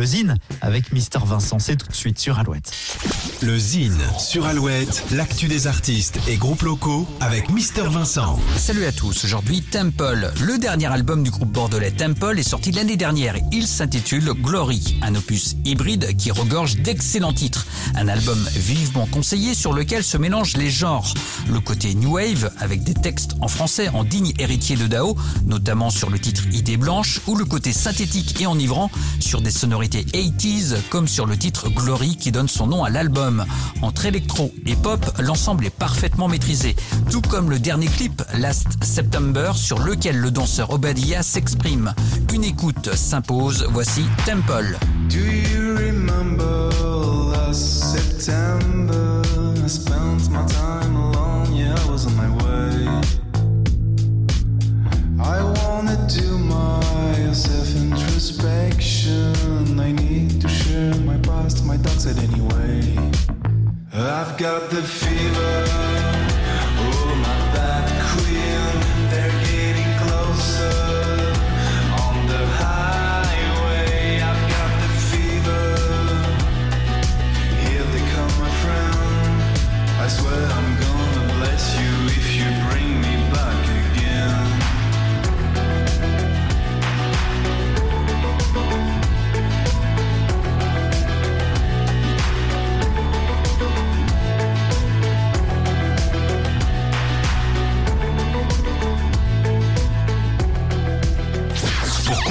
le Zine avec Mister Vincent. C'est tout de suite sur Alouette. Le Zine sur Alouette, l'actu des artistes et groupes locaux avec Mister Vincent. Salut à tous, aujourd'hui Temple. Le dernier album du groupe bordelais Temple est sorti l'année dernière. Il s'intitule Glory, un opus hybride qui regorge d'excellents titres. Un album vivement conseillé sur lequel se mélangent les genres. Le côté New Wave avec des textes en français en digne héritier de Dao, notamment sur le titre Idée blanche, ou le côté synthétique et enivrant sur des sonorités 80s comme sur le titre Glory qui donne son nom à l'album. Entre électro et pop, l'ensemble est parfaitement maîtrisé, tout comme le dernier clip Last September sur lequel le danseur Obadiah s'exprime. Une écoute s'impose, voici Temple. My anyway. I've got the fever. Oh, my bad queen, they're getting closer. On the highway, I've got the fever. Here they come, my friend. I swear I'm gonna